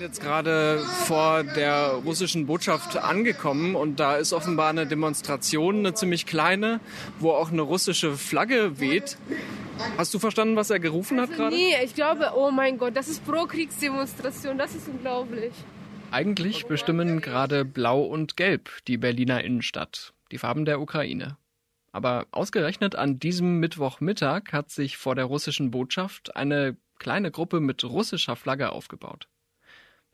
sind jetzt gerade vor der russischen Botschaft angekommen und da ist offenbar eine Demonstration, eine ziemlich kleine, wo auch eine russische Flagge weht. Hast du verstanden, was er gerufen hat gerade? Nee, ich glaube, oh mein Gott, das ist Pro-Kriegsdemonstration, das ist unglaublich. Eigentlich bestimmen gerade Blau und Gelb die Berliner Innenstadt, die Farben der Ukraine. Aber ausgerechnet an diesem Mittwochmittag hat sich vor der russischen Botschaft eine kleine Gruppe mit russischer Flagge aufgebaut.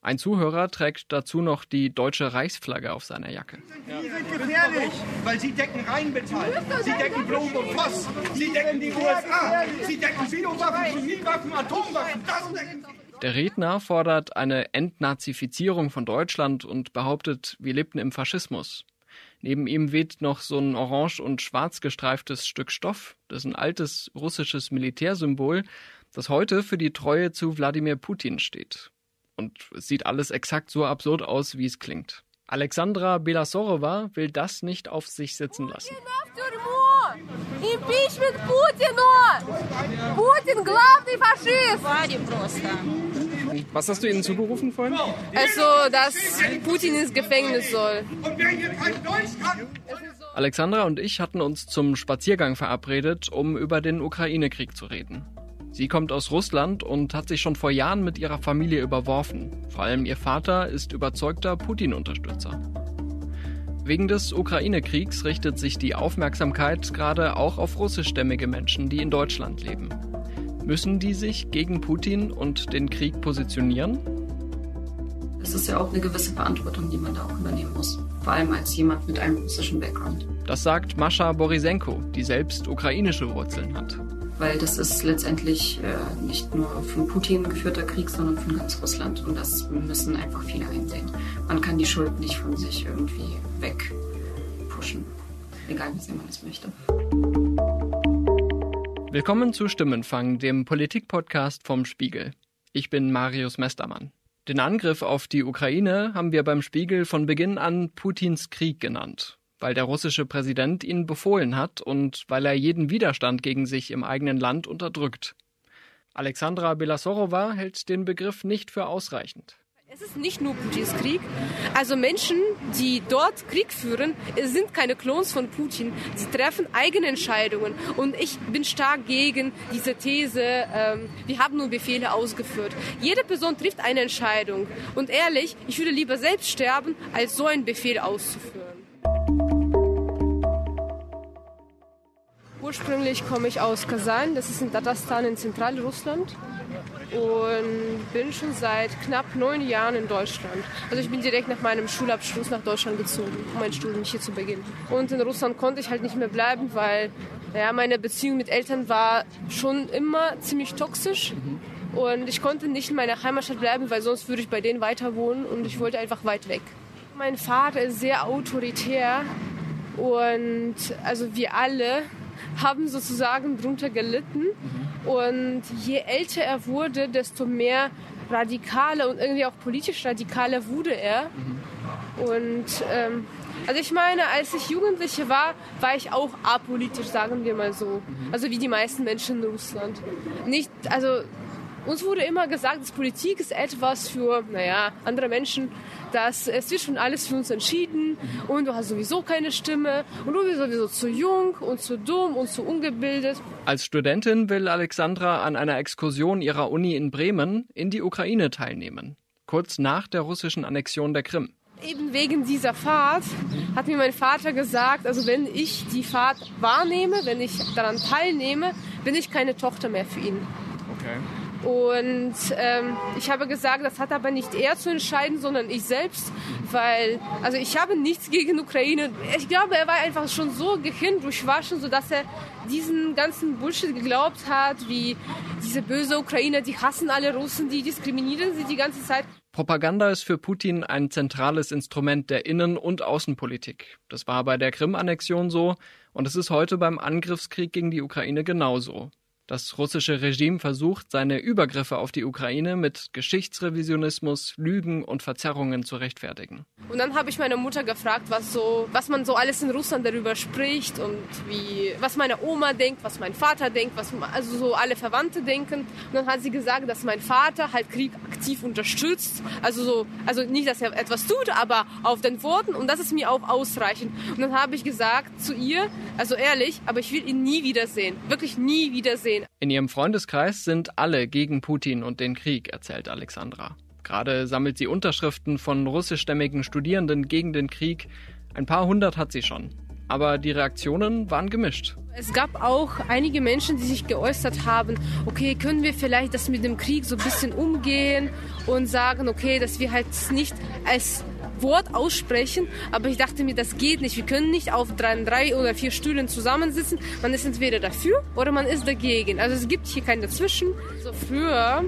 Ein Zuhörer trägt dazu noch die deutsche Reichsflagge auf seiner Jacke. Die sind gefährlich, weil sie decken Rheinmetall, sie decken Blum und Voss, sie decken die USA, sie decken Biowaffen, Chemiewaffen, Atomwaffen. Das decken sie. Der Redner fordert eine Entnazifizierung von Deutschland und behauptet, wir lebten im Faschismus. Neben ihm weht noch so ein orange und schwarz gestreiftes Stück Stoff. Das ist ein altes russisches Militärsymbol, das heute für die Treue zu Wladimir Putin steht. Und es sieht alles exakt so absurd aus, wie es klingt. Alexandra Belasorowa will das nicht auf sich sitzen lassen. Impeachment Putin! Putin, главный Faschist! Was hast du ihnen zugerufen vorhin? Also, dass Putin ins Gefängnis soll. Und wer hier kein Deutsch kann, Alexandra und ich hatten uns zum Spaziergang verabredet, um über den Ukraine-Krieg zu reden. Sie kommt aus Russland und hat sich schon vor Jahren mit ihrer Familie überworfen. Vor allem ihr Vater ist überzeugter Putin-Unterstützer. Wegen des Ukraine-Kriegs richtet sich die Aufmerksamkeit gerade auch auf russischstämmige Menschen, die in Deutschland leben. Müssen die sich gegen Putin und den Krieg positionieren? Es ist ja auch eine gewisse Verantwortung, die man da auch übernehmen muss. Vor allem als jemand mit einem russischen Background. Das sagt Mascha Borisenko, die selbst ukrainische Wurzeln hat. Weil das ist letztendlich äh, nicht nur von Putin geführter Krieg, sondern von ganz Russland. Und das müssen einfach viele einsehen. Man kann die Schuld nicht von sich irgendwie wegpushen. Egal wie sehr man es möchte. Willkommen zu Stimmenfang, dem Politik-Podcast vom Spiegel. Ich bin Marius Mestermann. Den Angriff auf die Ukraine haben wir beim Spiegel von Beginn an Putins Krieg genannt, weil der russische Präsident ihn befohlen hat und weil er jeden Widerstand gegen sich im eigenen Land unterdrückt. Alexandra Belasorowa hält den Begriff nicht für ausreichend. Es ist nicht nur Putins Krieg. Also Menschen, die dort Krieg führen, sind keine Klons von Putin. Sie treffen eigene Entscheidungen. Und ich bin stark gegen diese These, ähm, wir haben nur Befehle ausgeführt. Jede Person trifft eine Entscheidung. Und ehrlich, ich würde lieber selbst sterben, als so einen Befehl auszuführen. Ursprünglich komme ich aus Kasan, das ist in Tatarstan in Zentralrussland und bin schon seit knapp neun Jahren in Deutschland. Also ich bin direkt nach meinem Schulabschluss nach Deutschland gezogen, um mein Studium hier zu beginnen. Und in Russland konnte ich halt nicht mehr bleiben, weil ja, meine Beziehung mit Eltern war schon immer ziemlich toxisch. Und ich konnte nicht in meiner Heimatstadt bleiben, weil sonst würde ich bei denen weiter wohnen und ich wollte einfach weit weg. Mein Vater ist sehr autoritär und also wir alle haben sozusagen drunter gelitten. Und je älter er wurde, desto mehr radikaler und irgendwie auch politisch radikaler wurde er. Und ähm, also ich meine, als ich Jugendliche war, war ich auch apolitisch, sagen wir mal so. Also wie die meisten Menschen in Russland. Nicht, also uns wurde immer gesagt, dass Politik ist etwas für, naja, andere Menschen, dass es wird schon alles für uns entschieden und du hast sowieso keine Stimme und du bist sowieso zu jung und zu dumm und zu ungebildet. Als Studentin will Alexandra an einer Exkursion ihrer Uni in Bremen in die Ukraine teilnehmen, kurz nach der russischen Annexion der Krim. Eben wegen dieser Fahrt hat mir mein Vater gesagt, also wenn ich die Fahrt wahrnehme, wenn ich daran teilnehme, bin ich keine Tochter mehr für ihn. Okay. Und ähm, ich habe gesagt, das hat aber nicht er zu entscheiden, sondern ich selbst, weil, also ich habe nichts gegen Ukraine. Ich glaube, er war einfach schon so gehirndurchwaschen, sodass er diesen ganzen Bullshit geglaubt hat, wie diese böse Ukrainer, die hassen alle Russen, die diskriminieren sie die ganze Zeit. Propaganda ist für Putin ein zentrales Instrument der Innen- und Außenpolitik. Das war bei der Krim-Annexion so und es ist heute beim Angriffskrieg gegen die Ukraine genauso. Das russische Regime versucht, seine Übergriffe auf die Ukraine mit Geschichtsrevisionismus, Lügen und Verzerrungen zu rechtfertigen. Und dann habe ich meine Mutter gefragt, was so, was man so alles in Russland darüber spricht und wie, was meine Oma denkt, was mein Vater denkt, was also so alle Verwandte denken. Und dann hat sie gesagt, dass mein Vater halt Krieg aktiv unterstützt. Also so, also nicht, dass er etwas tut, aber auf den Worten und das ist mir auch ausreichend. Und dann habe ich gesagt zu ihr, also ehrlich, aber ich will ihn nie wiedersehen. Wirklich nie wiedersehen. In ihrem Freundeskreis sind alle gegen Putin und den Krieg, erzählt Alexandra. Gerade sammelt sie Unterschriften von russischstämmigen Studierenden gegen den Krieg. Ein paar hundert hat sie schon aber die Reaktionen waren gemischt. Es gab auch einige Menschen, die sich geäußert haben, okay, können wir vielleicht das mit dem Krieg so ein bisschen umgehen und sagen, okay, dass wir halt nicht als Wort aussprechen, aber ich dachte mir, das geht nicht. Wir können nicht auf drei, drei oder vier Stühlen zusammensitzen. Man ist entweder dafür oder man ist dagegen. Also es gibt hier kein Dazwischen. So früher,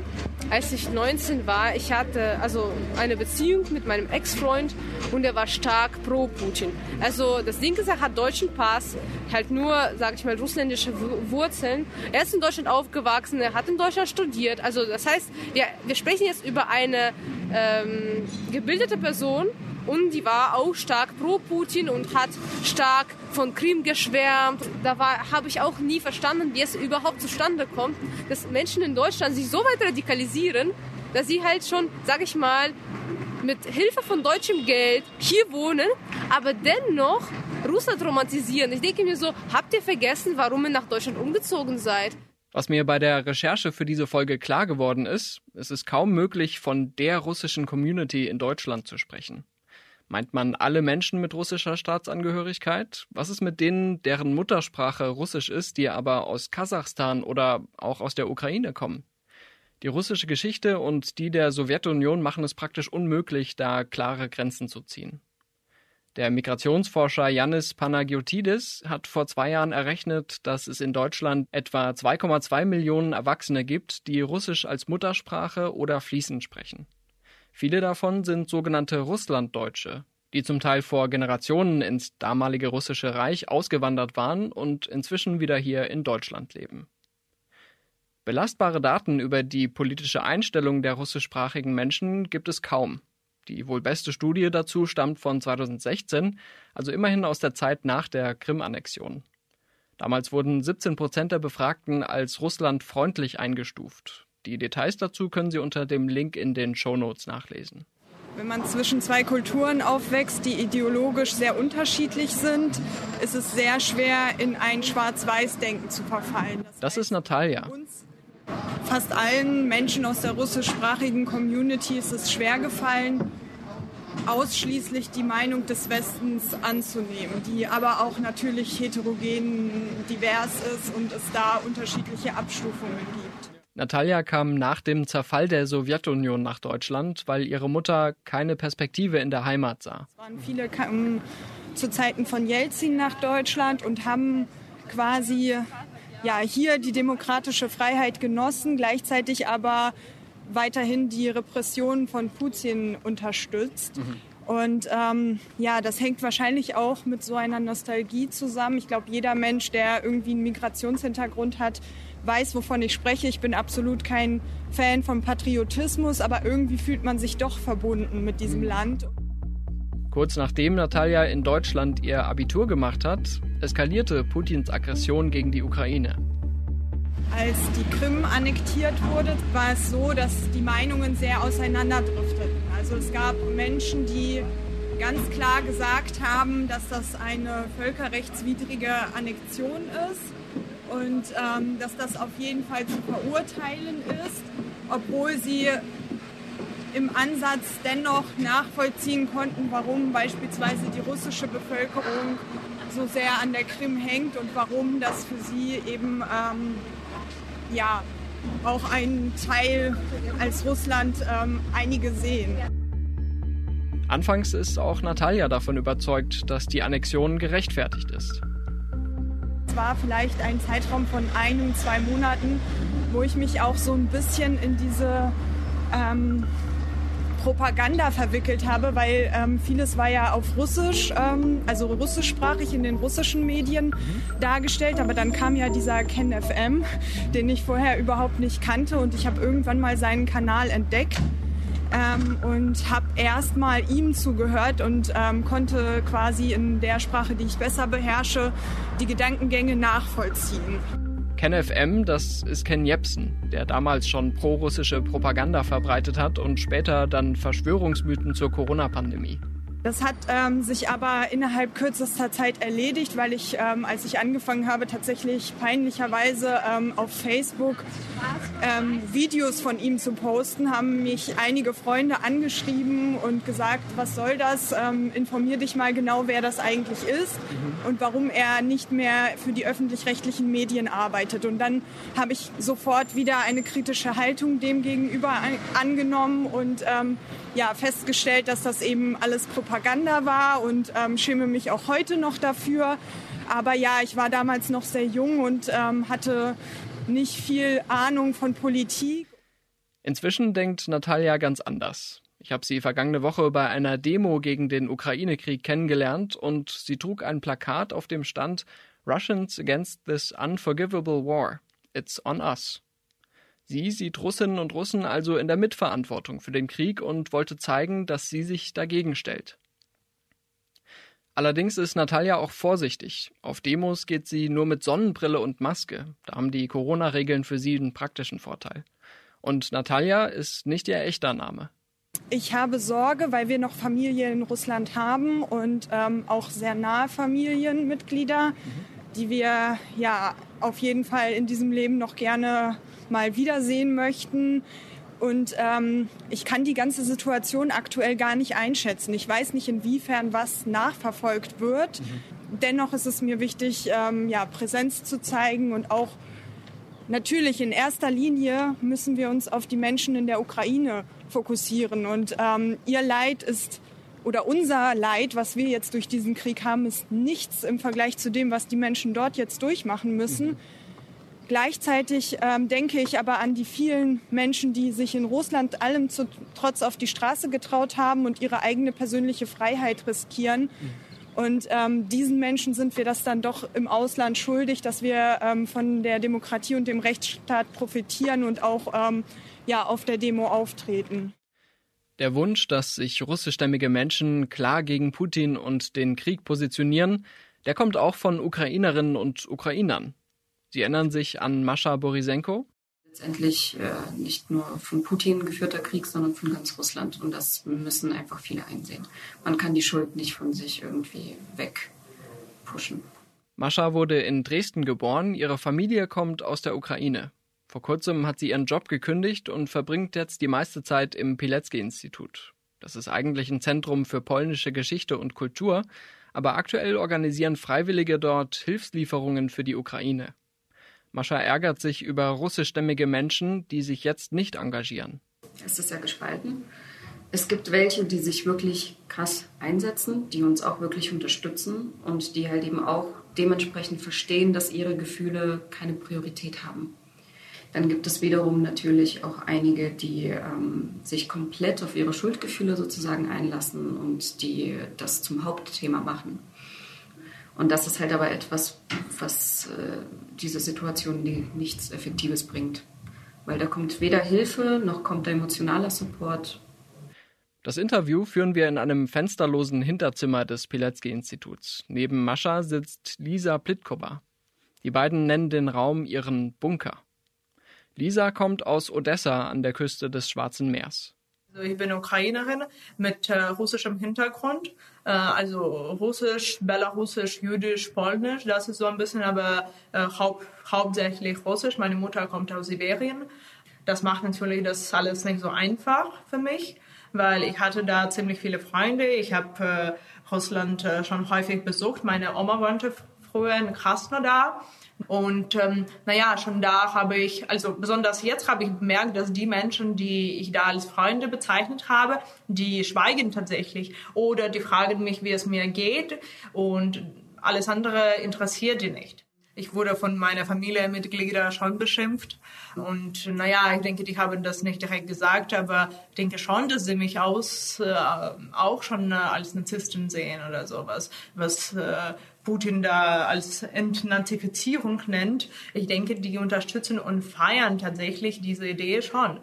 als ich 19 war, ich hatte also eine Beziehung mit meinem Ex-Freund und er war stark pro Putin. Also das Ding ist, er hat deutschen Pass, halt nur, sage ich mal, russländische Wurzeln. Er ist in Deutschland aufgewachsen, er hat in Deutschland studiert. Also das heißt, wir, wir sprechen jetzt über eine ähm, gebildete Person und die war auch stark pro Putin und hat stark von Krim geschwärmt. Da habe ich auch nie verstanden, wie es überhaupt zustande kommt, dass Menschen in Deutschland sich so weit radikalisieren, dass sie halt schon, sag ich mal, mit Hilfe von deutschem Geld hier wohnen, aber dennoch Russland romantisieren. Ich denke mir so, habt ihr vergessen, warum ihr nach Deutschland umgezogen seid? Was mir bei der Recherche für diese Folge klar geworden ist, es ist kaum möglich, von der russischen Community in Deutschland zu sprechen. Meint man alle Menschen mit russischer Staatsangehörigkeit? Was ist mit denen, deren Muttersprache Russisch ist, die aber aus Kasachstan oder auch aus der Ukraine kommen? Die russische Geschichte und die der Sowjetunion machen es praktisch unmöglich, da klare Grenzen zu ziehen. Der Migrationsforscher Yannis Panagiotidis hat vor zwei Jahren errechnet, dass es in Deutschland etwa 2,2 Millionen Erwachsene gibt, die Russisch als Muttersprache oder fließend sprechen. Viele davon sind sogenannte Russlanddeutsche, die zum Teil vor Generationen ins damalige russische Reich ausgewandert waren und inzwischen wieder hier in Deutschland leben. Belastbare Daten über die politische Einstellung der russischsprachigen Menschen gibt es kaum. Die wohl beste Studie dazu stammt von 2016, also immerhin aus der Zeit nach der Krim-Annexion. Damals wurden 17 Prozent der Befragten als Russland freundlich eingestuft. Die Details dazu können Sie unter dem Link in den Shownotes nachlesen. Wenn man zwischen zwei Kulturen aufwächst, die ideologisch sehr unterschiedlich sind, ist es sehr schwer, in ein Schwarz-Weiß-Denken zu verfallen. Das, das ist Natalia. Fast allen Menschen aus der russischsprachigen Community ist es schwer gefallen, ausschließlich die Meinung des Westens anzunehmen, die aber auch natürlich heterogen divers ist und es da unterschiedliche Abstufungen gibt. Natalia kam nach dem Zerfall der Sowjetunion nach Deutschland, weil ihre Mutter keine Perspektive in der Heimat sah. Es waren viele kamen zu Zeiten von Jelzin nach Deutschland und haben quasi ja, hier die demokratische Freiheit genossen, gleichzeitig aber weiterhin die Repression von Putin unterstützt. Mhm. Und ähm, ja, das hängt wahrscheinlich auch mit so einer Nostalgie zusammen. Ich glaube, jeder Mensch, der irgendwie einen Migrationshintergrund hat, weiß, wovon ich spreche. Ich bin absolut kein Fan von Patriotismus, aber irgendwie fühlt man sich doch verbunden mit diesem mhm. Land. Kurz nachdem Natalia in Deutschland ihr Abitur gemacht hat, eskalierte Putins Aggression gegen die Ukraine. Als die Krim annektiert wurde, war es so, dass die Meinungen sehr auseinanderdrifteten. Also es gab Menschen, die ganz klar gesagt haben, dass das eine völkerrechtswidrige Annexion ist und ähm, dass das auf jeden Fall zu verurteilen ist, obwohl sie im Ansatz dennoch nachvollziehen konnten, warum beispielsweise die russische Bevölkerung so sehr an der Krim hängt und warum das für sie eben ähm, ja auch ein Teil als Russland ähm, einige sehen. Anfangs ist auch Natalia davon überzeugt, dass die Annexion gerechtfertigt ist. War vielleicht ein Zeitraum von ein, zwei Monaten, wo ich mich auch so ein bisschen in diese ähm, Propaganda verwickelt habe, weil ähm, vieles war ja auf Russisch, ähm, also russischsprachig in den russischen Medien dargestellt. Aber dann kam ja dieser Ken FM, den ich vorher überhaupt nicht kannte und ich habe irgendwann mal seinen Kanal entdeckt. Ähm, und habe erst mal ihm zugehört und ähm, konnte quasi in der Sprache, die ich besser beherrsche, die Gedankengänge nachvollziehen. KenFM, das ist Ken Jebsen, der damals schon pro-russische Propaganda verbreitet hat und später dann Verschwörungsmythen zur Corona-Pandemie. Das hat ähm, sich aber innerhalb kürzester Zeit erledigt, weil ich, ähm, als ich angefangen habe, tatsächlich peinlicherweise ähm, auf Facebook ähm, Videos von ihm zu posten, haben mich einige Freunde angeschrieben und gesagt, was soll das? Ähm, informier dich mal genau, wer das eigentlich ist mhm. und warum er nicht mehr für die öffentlich-rechtlichen Medien arbeitet. Und dann habe ich sofort wieder eine kritische Haltung dem gegenüber an angenommen und ähm, ja, festgestellt, dass das eben alles Propaganda war und ähm, schäme mich auch heute noch dafür. Aber ja, ich war damals noch sehr jung und ähm, hatte nicht viel Ahnung von Politik. Inzwischen denkt Natalia ganz anders. Ich habe sie vergangene Woche bei einer Demo gegen den Ukraine-Krieg kennengelernt und sie trug ein Plakat, auf dem stand Russians against this unforgivable war. It's on us. Sie sieht Russinnen und Russen also in der Mitverantwortung für den Krieg und wollte zeigen, dass sie sich dagegen stellt. Allerdings ist Natalia auch vorsichtig. Auf Demos geht sie nur mit Sonnenbrille und Maske. Da haben die Corona-Regeln für sie einen praktischen Vorteil. Und Natalia ist nicht ihr echter Name. Ich habe Sorge, weil wir noch Familie in Russland haben und ähm, auch sehr nahe Familienmitglieder, mhm. die wir ja auf jeden Fall in diesem Leben noch gerne mal wiedersehen möchten. Und ähm, ich kann die ganze Situation aktuell gar nicht einschätzen. Ich weiß nicht, inwiefern was nachverfolgt wird. Mhm. Dennoch ist es mir wichtig, ähm, ja, Präsenz zu zeigen und auch natürlich in erster Linie müssen wir uns auf die Menschen in der Ukraine fokussieren. Und ähm, ihr Leid ist oder unser Leid, was wir jetzt durch diesen Krieg haben, ist nichts im Vergleich zu dem, was die Menschen dort jetzt durchmachen müssen. Mhm. Gleichzeitig ähm, denke ich aber an die vielen Menschen, die sich in Russland allem zu, trotz auf die Straße getraut haben und ihre eigene persönliche Freiheit riskieren. Und ähm, diesen Menschen sind wir das dann doch im Ausland schuldig, dass wir ähm, von der Demokratie und dem Rechtsstaat profitieren und auch ähm, ja, auf der Demo auftreten. Der Wunsch, dass sich russischstämmige Menschen klar gegen Putin und den Krieg positionieren, der kommt auch von Ukrainerinnen und Ukrainern. Sie erinnern sich an Mascha Borisenko? Letztendlich äh, nicht nur von Putin geführter Krieg, sondern von ganz Russland. Und das müssen einfach viele einsehen. Man kann die Schuld nicht von sich irgendwie wegpushen. Mascha wurde in Dresden geboren. Ihre Familie kommt aus der Ukraine. Vor kurzem hat sie ihren Job gekündigt und verbringt jetzt die meiste Zeit im Pilecki-Institut. Das ist eigentlich ein Zentrum für polnische Geschichte und Kultur, aber aktuell organisieren Freiwillige dort Hilfslieferungen für die Ukraine. Mascha ärgert sich über russischstämmige Menschen, die sich jetzt nicht engagieren. Es ist ja gespalten. Es gibt welche, die sich wirklich krass einsetzen, die uns auch wirklich unterstützen und die halt eben auch dementsprechend verstehen, dass ihre Gefühle keine Priorität haben. Dann gibt es wiederum natürlich auch einige, die ähm, sich komplett auf ihre Schuldgefühle sozusagen einlassen und die das zum Hauptthema machen. Und das ist halt aber etwas, was äh, diese Situation die nichts Effektives bringt. Weil da kommt weder Hilfe noch kommt emotionaler Support. Das Interview führen wir in einem fensterlosen Hinterzimmer des Pilecki-Instituts. Neben Mascha sitzt Lisa Plitkova. Die beiden nennen den Raum ihren Bunker. Lisa kommt aus Odessa an der Küste des Schwarzen Meers. Also ich bin Ukrainerin mit äh, russischem Hintergrund, äh, also Russisch, Belarusisch, Jüdisch, Polnisch. Das ist so ein bisschen aber äh, haupt, hauptsächlich Russisch. Meine Mutter kommt aus Sibirien. Das macht natürlich das alles nicht so einfach für mich, weil ich hatte da ziemlich viele Freunde. Ich habe Russland schon häufig besucht. Meine Oma wohnte früher in Krasnodar. Und ähm, naja, schon da habe ich, also besonders jetzt habe ich bemerkt, dass die Menschen, die ich da als Freunde bezeichnet habe, die schweigen tatsächlich oder die fragen mich, wie es mir geht und alles andere interessiert die nicht. Ich wurde von meiner Familienmitglieder schon beschimpft. Und naja, ich denke, die haben das nicht direkt gesagt, aber ich denke schon, dass sie mich aus, äh, auch schon äh, als Narzisstin sehen oder sowas, was äh, Putin da als Entnazifizierung nennt. Ich denke, die unterstützen und feiern tatsächlich diese Idee schon.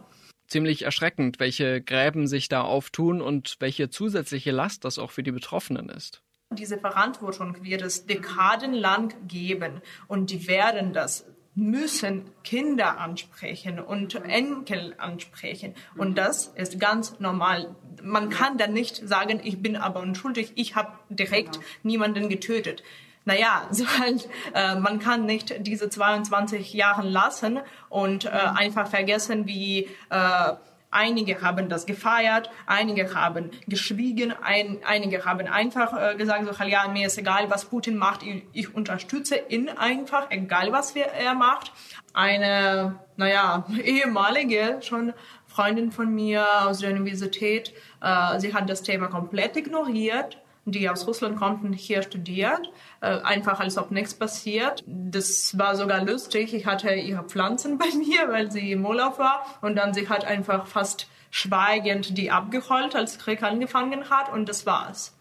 Ziemlich erschreckend, welche Gräben sich da auftun und welche zusätzliche Last das auch für die Betroffenen ist. Diese Verantwortung wird es dekadenlang geben und die werden das müssen Kinder ansprechen und Enkel ansprechen. Und das ist ganz normal. Man kann dann nicht sagen, ich bin aber unschuldig, ich habe direkt niemanden getötet. Naja, so halt, äh, man kann nicht diese 22 Jahre lassen und äh, einfach vergessen, wie äh, Einige haben das gefeiert, einige haben geschwiegen, ein, einige haben einfach äh, gesagt, so, ja, mir ist egal, was Putin macht, ich, ich unterstütze ihn einfach, egal was wir, er macht. Eine, naja, ehemalige schon Freundin von mir aus der Universität, äh, sie hat das Thema komplett ignoriert die aus Russland konnten, hier studiert, äh, einfach als ob nichts passiert. Das war sogar lustig. Ich hatte ihre Pflanzen bei mir, weil sie im Urlaub war und dann sie hat einfach fast schweigend die abgeholt, als Krieg angefangen hat und das war's.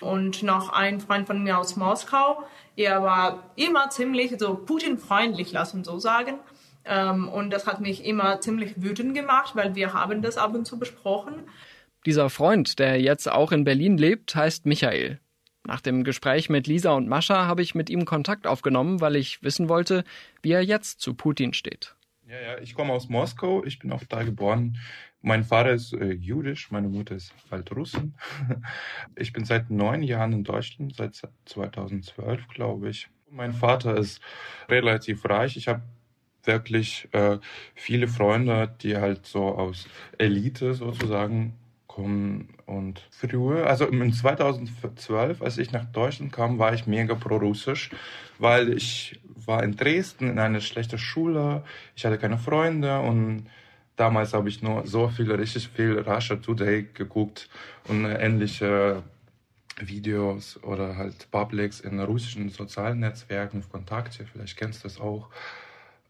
Und noch ein Freund von mir aus Moskau, er war immer ziemlich so Putin-freundlich, lass uns so sagen. Ähm, und das hat mich immer ziemlich wütend gemacht, weil wir haben das ab und zu besprochen. Dieser Freund, der jetzt auch in Berlin lebt, heißt Michael. Nach dem Gespräch mit Lisa und Mascha habe ich mit ihm Kontakt aufgenommen, weil ich wissen wollte, wie er jetzt zu Putin steht. Ja, ja, ich komme aus Moskau, ich bin auch da geboren. Mein Vater ist äh, jüdisch, meine Mutter ist Russin. Ich bin seit neun Jahren in Deutschland, seit 2012, glaube ich. Mein Vater ist relativ reich. Ich habe wirklich äh, viele Freunde, die halt so aus Elite sozusagen kommen. Und früher, also in 2012, als ich nach Deutschland kam, war ich mega pro-russisch, weil ich war in Dresden in einer schlechten Schule, ich hatte keine Freunde und damals habe ich nur so viel, richtig viel Russia Today geguckt und ähnliche Videos oder halt Publics in russischen sozialen Netzwerken, Kontakte, vielleicht kennst du das auch.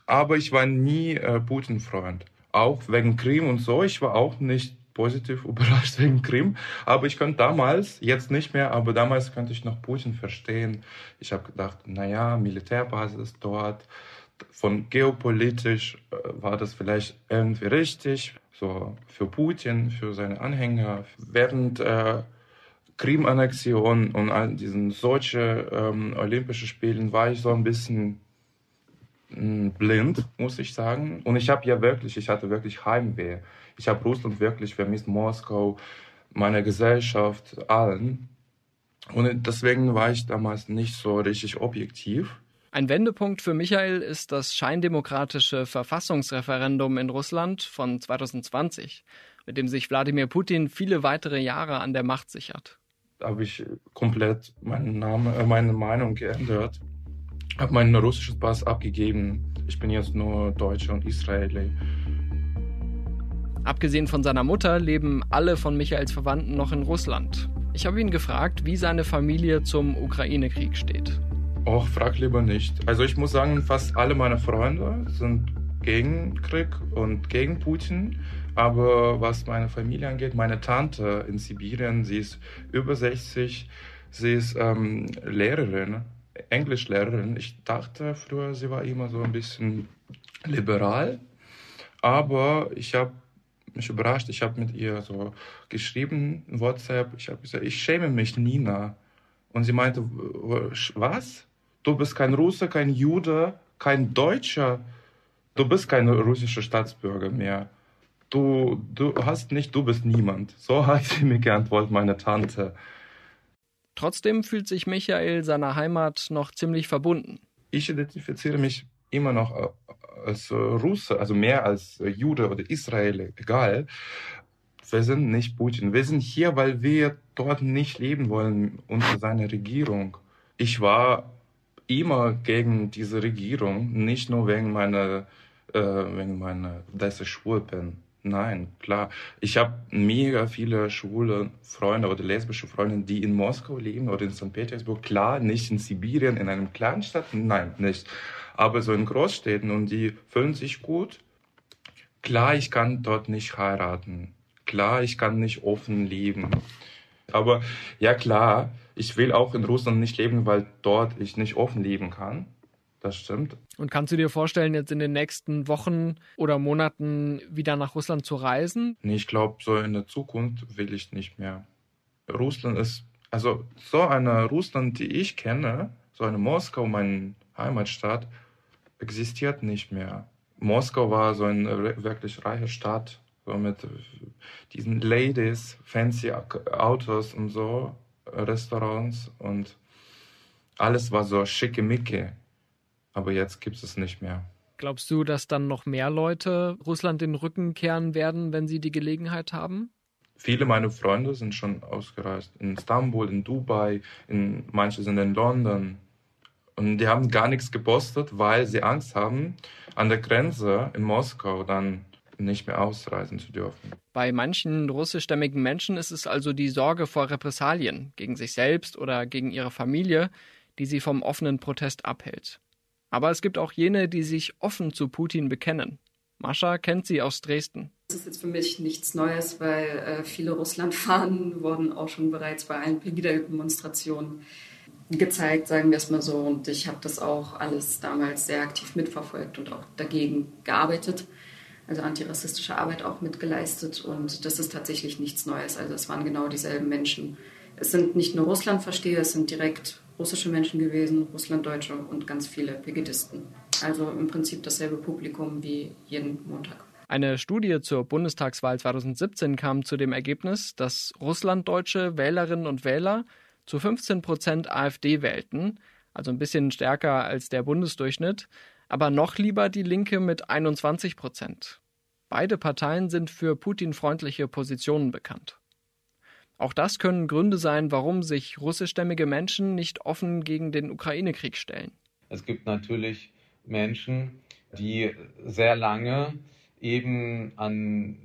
Aber ich war nie äh, Putin-Freund. Auch wegen Krim und so. Ich war auch nicht positiv überrascht wegen Krim. Aber ich könnte damals, jetzt nicht mehr, aber damals könnte ich noch Putin verstehen. Ich habe gedacht, naja, Militärbasis dort, von geopolitisch äh, war das vielleicht irgendwie richtig. So für Putin, für seine Anhänger. Während äh, Krim-Annexion und all diesen solche ähm, Olympische Spielen war ich so ein bisschen blind, muss ich sagen. Und ich habe ja wirklich, ich hatte wirklich Heimweh. Ich habe Russland wirklich vermisst, Moskau, meine Gesellschaft, allen. Und deswegen war ich damals nicht so richtig objektiv. Ein Wendepunkt für Michael ist das scheindemokratische Verfassungsreferendum in Russland von 2020, mit dem sich Wladimir Putin viele weitere Jahre an der Macht sichert. Da habe ich komplett meinen Namen, äh, meine Meinung geändert, habe meinen russischen Pass abgegeben. Ich bin jetzt nur Deutscher und Israeli. Abgesehen von seiner Mutter leben alle von Michaels Verwandten noch in Russland. Ich habe ihn gefragt, wie seine Familie zum Ukraine-Krieg steht. Och, frag lieber nicht. Also ich muss sagen, fast alle meine Freunde sind gegen Krieg und gegen Putin. Aber was meine Familie angeht, meine Tante in Sibirien, sie ist über 60, sie ist ähm, Lehrerin, Englischlehrerin. Ich dachte früher, sie war immer so ein bisschen liberal. Aber ich habe mich überrascht. Ich habe mit ihr so geschrieben, WhatsApp. Ich habe gesagt, ich schäme mich, Nina. Und sie meinte, was? Du bist kein Russe, kein Jude, kein Deutscher. Du bist kein russischer Staatsbürger mehr. Du, du hast nicht, du bist niemand. So hat sie mir geantwortet, meine Tante. Trotzdem fühlt sich Michael seiner Heimat noch ziemlich verbunden. Ich identifiziere mich immer noch äh, als äh, Russe, also mehr als äh, Jude oder Israeler, egal. Wir sind nicht Putin. Wir sind hier, weil wir dort nicht leben wollen unter seiner Regierung. Ich war immer gegen diese Regierung, nicht nur wegen meiner, äh, wegen meiner, dass ich schwul bin. Nein, klar. Ich habe mega viele schwule Freunde oder lesbische Freunde, die in Moskau leben oder in St. Petersburg. Klar, nicht in Sibirien, in einem kleinen Stadt. Nein, nicht aber so in Großstädten und die fühlen sich gut. Klar, ich kann dort nicht heiraten. Klar, ich kann nicht offen leben. Aber ja klar, ich will auch in Russland nicht leben, weil dort ich nicht offen leben kann. Das stimmt. Und kannst du dir vorstellen, jetzt in den nächsten Wochen oder Monaten wieder nach Russland zu reisen? Nee, ich glaube, so in der Zukunft will ich nicht mehr. Russland ist, also so eine Russland, die ich kenne, so eine Moskau, meine Heimatstadt, existiert nicht mehr. Moskau war so eine wirklich reiche Stadt, so mit diesen Ladies, fancy Autos und so, Restaurants und alles war so schickimicki. Aber jetzt gibt es nicht mehr. Glaubst du, dass dann noch mehr Leute Russland den Rücken kehren werden, wenn sie die Gelegenheit haben? Viele meiner Freunde sind schon ausgereist. In Istanbul, in Dubai, in, manche sind in London. Und die haben gar nichts gepostet, weil sie Angst haben, an der Grenze in Moskau dann nicht mehr ausreisen zu dürfen. Bei manchen russischstämmigen Menschen ist es also die Sorge vor Repressalien gegen sich selbst oder gegen ihre Familie, die sie vom offenen Protest abhält. Aber es gibt auch jene, die sich offen zu Putin bekennen. Mascha kennt sie aus Dresden. Das ist jetzt für mich nichts Neues, weil äh, viele Russlandfahnen wurden auch schon bereits bei allen Pegida-Demonstrationen gezeigt, sagen wir es mal so. Und ich habe das auch alles damals sehr aktiv mitverfolgt und auch dagegen gearbeitet. Also antirassistische Arbeit auch mitgeleistet. Und das ist tatsächlich nichts Neues. Also es waren genau dieselben Menschen. Es sind nicht nur Russlandversteher, es sind direkt russische Menschen gewesen, Russlanddeutsche und ganz viele Pegidisten. Also im Prinzip dasselbe Publikum wie jeden Montag. Eine Studie zur Bundestagswahl 2017 kam zu dem Ergebnis, dass russlanddeutsche Wählerinnen und Wähler zu 15 Prozent AfD wählten, also ein bisschen stärker als der Bundesdurchschnitt, aber noch lieber die Linke mit 21 Prozent. Beide Parteien sind für Putin-freundliche Positionen bekannt. Auch das können Gründe sein, warum sich russischstämmige Menschen nicht offen gegen den Ukraine-Krieg stellen. Es gibt natürlich Menschen, die sehr lange eben an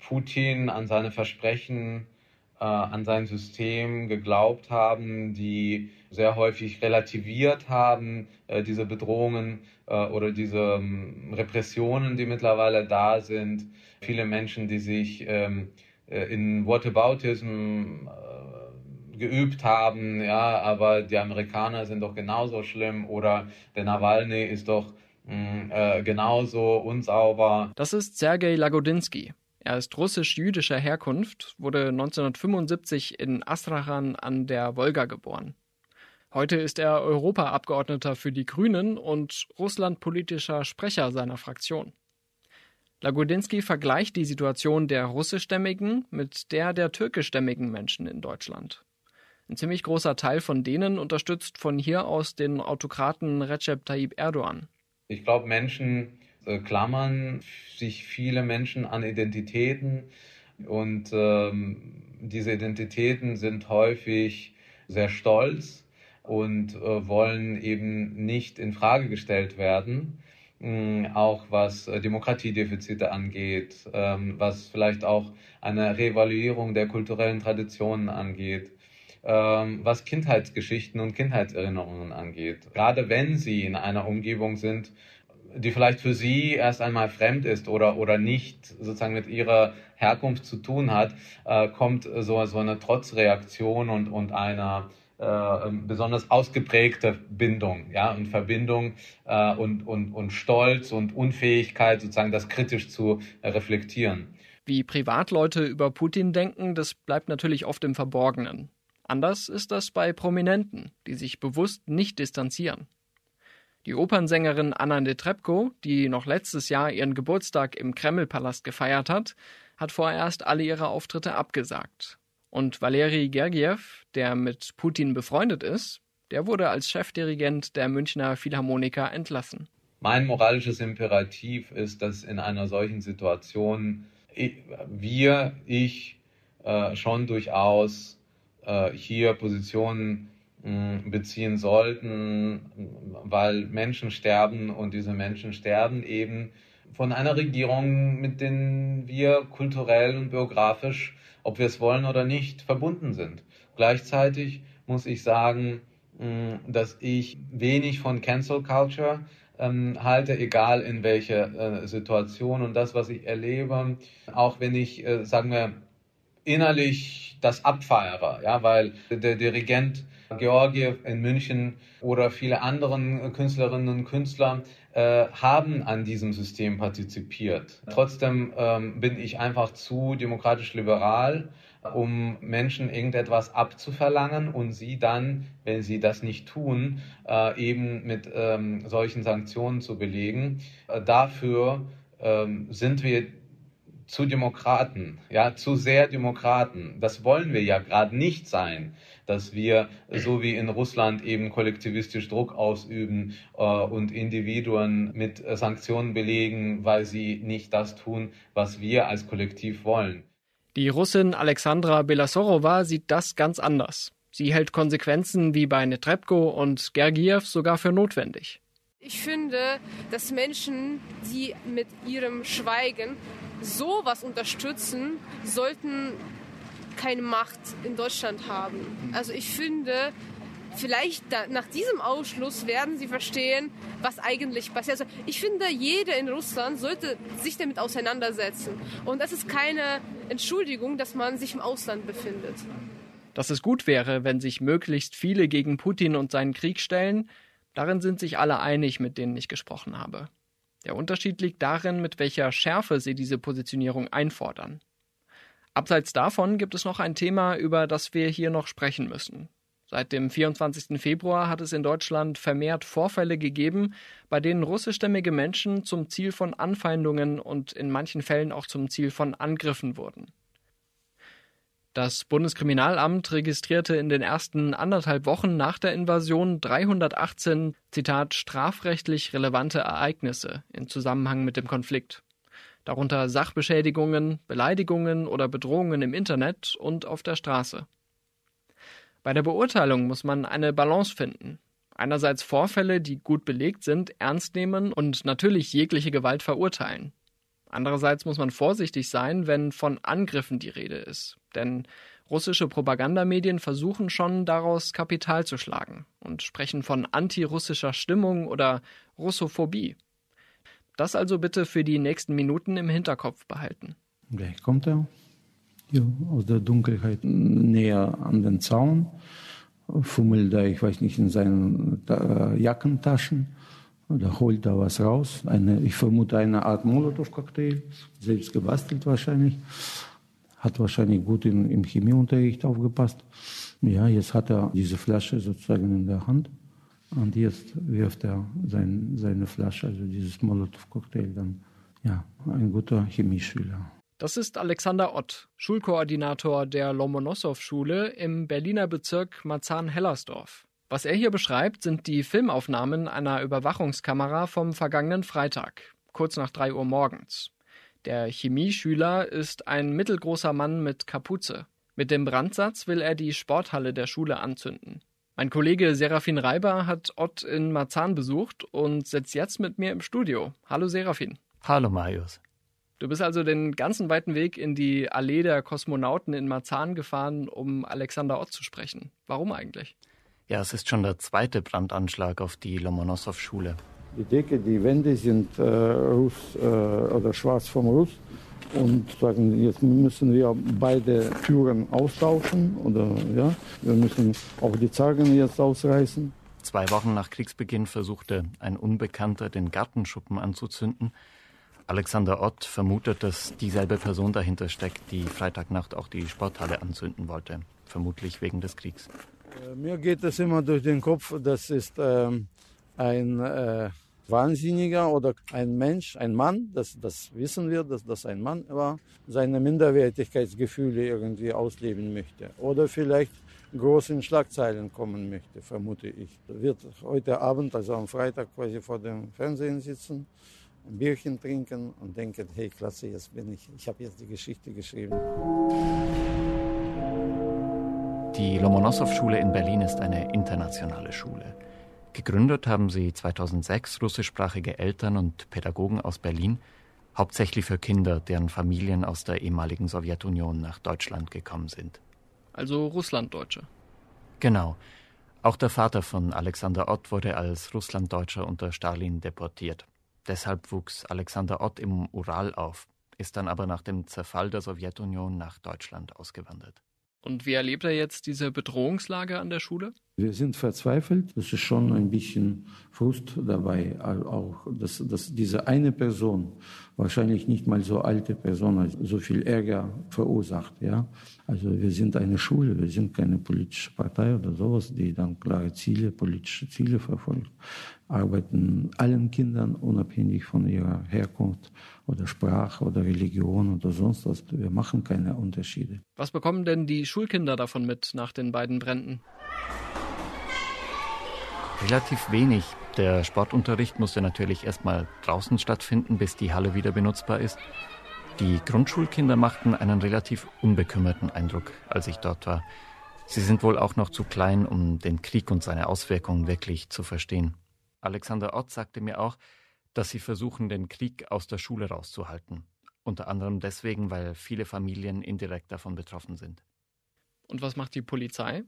Putin, an seine Versprechen äh, an sein System geglaubt haben, die sehr häufig relativiert haben, äh, diese Bedrohungen äh, oder diese ähm, Repressionen, die mittlerweile da sind. Viele Menschen, die sich ähm, äh, in Whataboutism äh, geübt haben, ja, aber die Amerikaner sind doch genauso schlimm oder der Nawalny ist doch mm, äh, genauso unsauber. Das ist Sergei Lagodinsky. Er ist russisch-jüdischer Herkunft, wurde 1975 in Astrachan an der Wolga geboren. Heute ist er Europaabgeordneter für die Grünen und russlandpolitischer Sprecher seiner Fraktion. Lagodinsky vergleicht die Situation der russischstämmigen mit der der türkischstämmigen Menschen in Deutschland. Ein ziemlich großer Teil von denen unterstützt von hier aus den Autokraten Recep Tayyip Erdogan. Ich glaube, Menschen äh, klammern sich viele Menschen an Identitäten und ähm, diese Identitäten sind häufig sehr stolz und äh, wollen eben nicht in Frage gestellt werden. Mh, auch was äh, Demokratiedefizite angeht, ähm, was vielleicht auch eine Revaluierung der kulturellen Traditionen angeht, ähm, was Kindheitsgeschichten und Kindheitserinnerungen angeht. Gerade wenn sie in einer Umgebung sind, die vielleicht für sie erst einmal fremd ist oder, oder nicht sozusagen mit ihrer Herkunft zu tun hat, äh, kommt so, so eine Trotzreaktion und, und einer äh, besonders ausgeprägte Bindung, ja, und Verbindung äh, und, und, und Stolz und Unfähigkeit, sozusagen das kritisch zu reflektieren. Wie Privatleute über Putin denken, das bleibt natürlich oft im Verborgenen. Anders ist das bei Prominenten, die sich bewusst nicht distanzieren. Die Opernsängerin Anna Netrebko, die noch letztes Jahr ihren Geburtstag im Kremlpalast gefeiert hat, hat vorerst alle ihre Auftritte abgesagt. Und Valeri Gergiev, der mit Putin befreundet ist, der wurde als Chefdirigent der Münchner Philharmoniker entlassen. Mein moralisches Imperativ ist, dass in einer solchen Situation wir, ich, äh, schon durchaus äh, hier Positionen beziehen sollten, weil Menschen sterben und diese Menschen sterben eben von einer Regierung, mit denen wir kulturell und biografisch, ob wir es wollen oder nicht, verbunden sind. Gleichzeitig muss ich sagen, dass ich wenig von Cancel Culture ähm, halte, egal in welcher äh, Situation und das, was ich erlebe, auch wenn ich, äh, sagen wir, innerlich das abfeiere, ja, weil der Dirigent Georgiev in München oder viele andere Künstlerinnen und Künstler äh, haben an diesem System partizipiert. Trotzdem ähm, bin ich einfach zu demokratisch liberal, um Menschen irgendetwas abzuverlangen und sie dann, wenn sie das nicht tun, äh, eben mit ähm, solchen Sanktionen zu belegen. Äh, dafür ähm, sind wir zu Demokraten, ja, zu sehr Demokraten. Das wollen wir ja gerade nicht sein, dass wir so wie in Russland eben kollektivistisch Druck ausüben äh, und Individuen mit äh, Sanktionen belegen, weil sie nicht das tun, was wir als Kollektiv wollen. Die Russin Alexandra Belasorowa sieht das ganz anders. Sie hält Konsequenzen wie bei Netrebko und Gergiev sogar für notwendig. Ich finde, dass Menschen, die mit ihrem Schweigen sowas unterstützen, sollten keine Macht in Deutschland haben. Also ich finde, vielleicht da, nach diesem Ausschluss werden sie verstehen, was eigentlich passiert. Also ich finde, jeder in Russland sollte sich damit auseinandersetzen. Und das ist keine Entschuldigung, dass man sich im Ausland befindet. Dass es gut wäre, wenn sich möglichst viele gegen Putin und seinen Krieg stellen, darin sind sich alle einig, mit denen ich gesprochen habe. Der Unterschied liegt darin, mit welcher Schärfe sie diese Positionierung einfordern. Abseits davon gibt es noch ein Thema, über das wir hier noch sprechen müssen. Seit dem 24. Februar hat es in Deutschland vermehrt Vorfälle gegeben, bei denen russischstämmige Menschen zum Ziel von Anfeindungen und in manchen Fällen auch zum Ziel von Angriffen wurden. Das Bundeskriminalamt registrierte in den ersten anderthalb Wochen nach der Invasion 318, Zitat, strafrechtlich relevante Ereignisse in Zusammenhang mit dem Konflikt. Darunter Sachbeschädigungen, Beleidigungen oder Bedrohungen im Internet und auf der Straße. Bei der Beurteilung muss man eine Balance finden. Einerseits Vorfälle, die gut belegt sind, ernst nehmen und natürlich jegliche Gewalt verurteilen. Andererseits muss man vorsichtig sein, wenn von Angriffen die Rede ist. Denn russische Propagandamedien versuchen schon daraus Kapital zu schlagen und sprechen von antirussischer Stimmung oder Russophobie. Das also bitte für die nächsten Minuten im Hinterkopf behalten. Gleich kommt er ja, aus der Dunkelheit näher an den Zaun, fummelt da, ich weiß nicht, in seinen äh, Jackentaschen oder holt da was raus. Eine, ich vermute eine Art Molotow-Cocktail, selbst gebastelt wahrscheinlich. Hat wahrscheinlich gut in, im Chemieunterricht aufgepasst. Ja, jetzt hat er diese Flasche sozusagen in der Hand. Und jetzt wirft er sein, seine Flasche, also dieses Molotow-Cocktail dann. Ja, ein guter Chemieschüler. Das ist Alexander Ott, Schulkoordinator der Lomonossow-Schule im Berliner Bezirk Marzahn-Hellersdorf. Was er hier beschreibt, sind die Filmaufnahmen einer Überwachungskamera vom vergangenen Freitag, kurz nach drei Uhr morgens. Der Chemieschüler ist ein mittelgroßer Mann mit Kapuze. Mit dem Brandsatz will er die Sporthalle der Schule anzünden. Mein Kollege Serafin Reiber hat Ott in Marzahn besucht und sitzt jetzt mit mir im Studio. Hallo Serafin. Hallo Marius. Du bist also den ganzen weiten Weg in die Allee der Kosmonauten in Marzahn gefahren, um Alexander Ott zu sprechen. Warum eigentlich? Ja, es ist schon der zweite Brandanschlag auf die Lomonossow-Schule. Die Decke, die Wände sind äh, Russ äh, oder schwarz vom Russ. Und sagen, jetzt müssen wir beide Türen austauschen oder ja, wir müssen auch die Zargen jetzt ausreißen. Zwei Wochen nach Kriegsbeginn versuchte ein Unbekannter den Gartenschuppen anzuzünden. Alexander Ott vermutet, dass dieselbe Person dahinter steckt, die Freitagnacht auch die Sporthalle anzünden wollte, vermutlich wegen des Kriegs. Äh, mir geht es immer durch den Kopf, das ist ähm, ein äh, Wahnsinniger oder ein Mensch, ein Mann, das, das wissen wir, dass das ein Mann war, seine Minderwertigkeitsgefühle irgendwie ausleben möchte. Oder vielleicht groß in Schlagzeilen kommen möchte, vermute ich. Wird heute Abend, also am Freitag, quasi vor dem Fernsehen sitzen, ein Bierchen trinken und denken, hey, klasse, jetzt bin ich, ich habe jetzt die Geschichte geschrieben. Die Lomonossow-Schule in Berlin ist eine internationale Schule. Gegründet haben sie 2006 russischsprachige Eltern und Pädagogen aus Berlin, hauptsächlich für Kinder, deren Familien aus der ehemaligen Sowjetunion nach Deutschland gekommen sind. Also Russlanddeutsche. Genau. Auch der Vater von Alexander Ott wurde als Russlanddeutscher unter Stalin deportiert. Deshalb wuchs Alexander Ott im Ural auf, ist dann aber nach dem Zerfall der Sowjetunion nach Deutschland ausgewandert. Und wie erlebt er jetzt diese Bedrohungslage an der Schule? Wir sind verzweifelt. Es ist schon ein bisschen Frust dabei, auch dass, dass diese eine Person, wahrscheinlich nicht mal so alte Person, so viel Ärger verursacht. Ja? Also wir sind eine Schule, wir sind keine politische Partei oder sowas, die dann klare Ziele, politische Ziele verfolgt arbeiten allen Kindern unabhängig von ihrer Herkunft oder Sprache oder Religion oder sonst was. Wir machen keine Unterschiede. Was bekommen denn die Schulkinder davon mit nach den beiden Bränden? Relativ wenig. Der Sportunterricht musste natürlich erstmal draußen stattfinden, bis die Halle wieder benutzbar ist. Die Grundschulkinder machten einen relativ unbekümmerten Eindruck, als ich dort war. Sie sind wohl auch noch zu klein, um den Krieg und seine Auswirkungen wirklich zu verstehen. Alexander Ott sagte mir auch, dass sie versuchen, den Krieg aus der Schule rauszuhalten. Unter anderem deswegen, weil viele Familien indirekt davon betroffen sind. Und was macht die Polizei?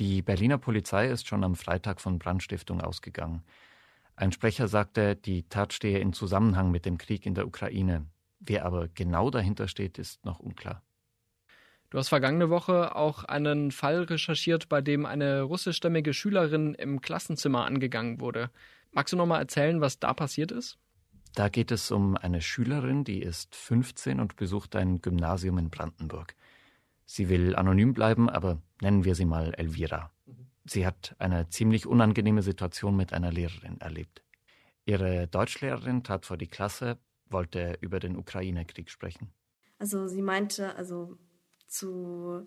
Die Berliner Polizei ist schon am Freitag von Brandstiftung ausgegangen. Ein Sprecher sagte, die Tat stehe in Zusammenhang mit dem Krieg in der Ukraine. Wer aber genau dahinter steht, ist noch unklar. Du hast vergangene Woche auch einen Fall recherchiert, bei dem eine russischstämmige Schülerin im Klassenzimmer angegangen wurde. Magst du noch mal erzählen, was da passiert ist? Da geht es um eine Schülerin, die ist 15 und besucht ein Gymnasium in Brandenburg. Sie will anonym bleiben, aber nennen wir sie mal Elvira. Sie hat eine ziemlich unangenehme Situation mit einer Lehrerin erlebt. Ihre Deutschlehrerin trat vor die Klasse, wollte über den Ukraine-Krieg sprechen. Also sie meinte, also zu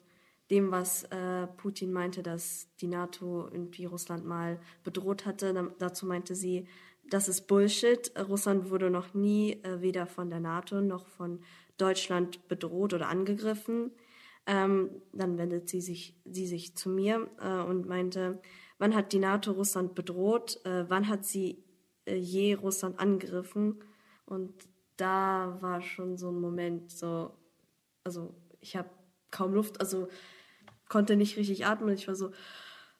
dem, was äh, Putin meinte, dass die NATO irgendwie Russland mal bedroht hatte. Dazu meinte sie, das ist Bullshit. Russland wurde noch nie äh, weder von der NATO noch von Deutschland bedroht oder angegriffen. Ähm, dann wendet sie sich, sie sich zu mir äh, und meinte, wann hat die NATO Russland bedroht? Äh, wann hat sie äh, je Russland angegriffen? Und da war schon so ein Moment, so, also ich habe kaum Luft, also konnte nicht richtig atmen. Ich war so,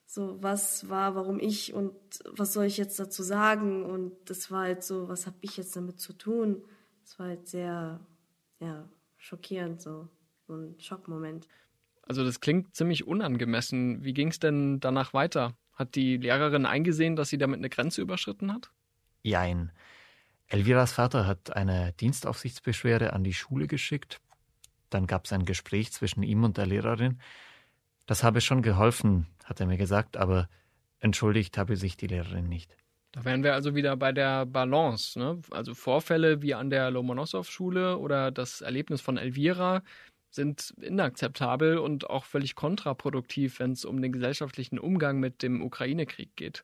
so, was war, warum ich und was soll ich jetzt dazu sagen? Und das war halt so, was habe ich jetzt damit zu tun? Das war halt sehr, ja, schockierend, so, so ein Schockmoment. Also das klingt ziemlich unangemessen. Wie ging es denn danach weiter? Hat die Lehrerin eingesehen, dass sie damit eine Grenze überschritten hat? Jein. Elviras Vater hat eine Dienstaufsichtsbeschwerde an die Schule geschickt. Dann gab es ein Gespräch zwischen ihm und der Lehrerin. Das habe schon geholfen, hat er mir gesagt, aber entschuldigt habe sich die Lehrerin nicht. Da wären wir also wieder bei der Balance. Ne? Also Vorfälle wie an der Lomonossow-Schule oder das Erlebnis von Elvira sind inakzeptabel und auch völlig kontraproduktiv, wenn es um den gesellschaftlichen Umgang mit dem Ukraine-Krieg geht.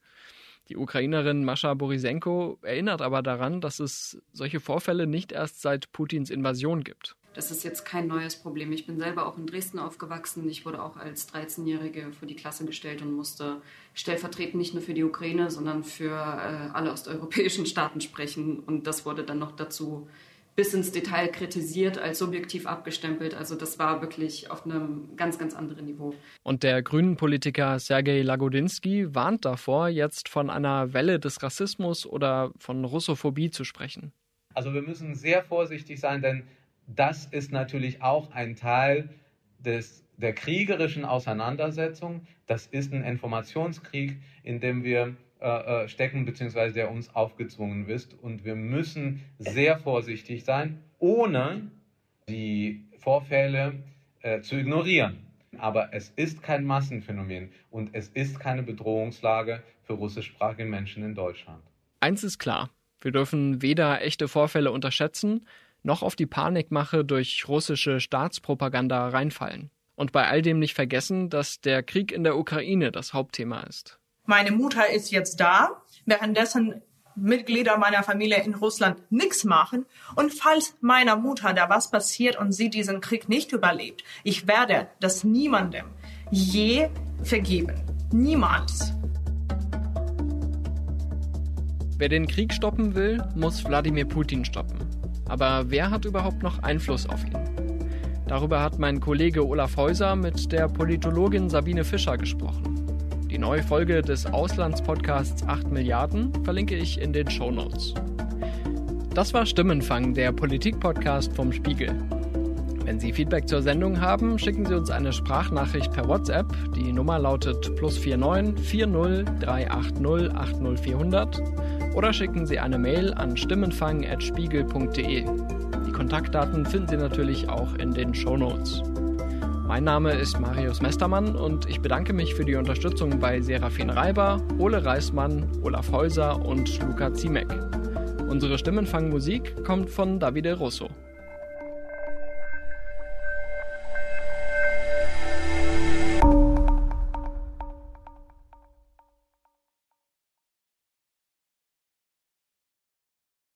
Die Ukrainerin Mascha Borisenko erinnert aber daran, dass es solche Vorfälle nicht erst seit Putins Invasion gibt. Das ist jetzt kein neues Problem. Ich bin selber auch in Dresden aufgewachsen. Ich wurde auch als 13-Jährige vor die Klasse gestellt und musste stellvertretend nicht nur für die Ukraine, sondern für äh, alle osteuropäischen Staaten sprechen. Und das wurde dann noch dazu bis ins Detail kritisiert, als subjektiv abgestempelt. Also das war wirklich auf einem ganz, ganz anderen Niveau. Und der grünen Politiker Sergei Lagodinsky warnt davor, jetzt von einer Welle des Rassismus oder von Russophobie zu sprechen. Also wir müssen sehr vorsichtig sein, denn das ist natürlich auch ein Teil des, der kriegerischen Auseinandersetzung. Das ist ein Informationskrieg, in dem wir äh, äh, stecken, beziehungsweise der uns aufgezwungen ist. Und wir müssen sehr vorsichtig sein, ohne die Vorfälle äh, zu ignorieren. Aber es ist kein Massenphänomen und es ist keine Bedrohungslage für russischsprachige Menschen in Deutschland. Eins ist klar, wir dürfen weder echte Vorfälle unterschätzen, noch auf die Panikmache durch russische Staatspropaganda reinfallen. Und bei all dem nicht vergessen, dass der Krieg in der Ukraine das Hauptthema ist. Meine Mutter ist jetzt da, währenddessen Mitglieder meiner Familie in Russland nichts machen. Und falls meiner Mutter da was passiert und sie diesen Krieg nicht überlebt, ich werde das niemandem je vergeben. Niemals. Wer den Krieg stoppen will, muss Wladimir Putin stoppen. Aber wer hat überhaupt noch Einfluss auf ihn? Darüber hat mein Kollege Olaf Häuser mit der Politologin Sabine Fischer gesprochen. Die neue Folge des Auslandspodcasts 8 Milliarden verlinke ich in den Show Notes. Das war Stimmenfang, der Politik-Podcast vom Spiegel. Wenn Sie Feedback zur Sendung haben, schicken Sie uns eine Sprachnachricht per WhatsApp. Die Nummer lautet plus 49 40 380 80400 oder schicken Sie eine Mail an stimmenfang.spiegel.de. Die Kontaktdaten finden Sie natürlich auch in den Show Notes. Mein Name ist Marius Mestermann und ich bedanke mich für die Unterstützung bei Serafin Reiber, Ole Reismann, Olaf Häuser und Luca Ziemek. Unsere Stimmenfangmusik kommt von Davide Russo.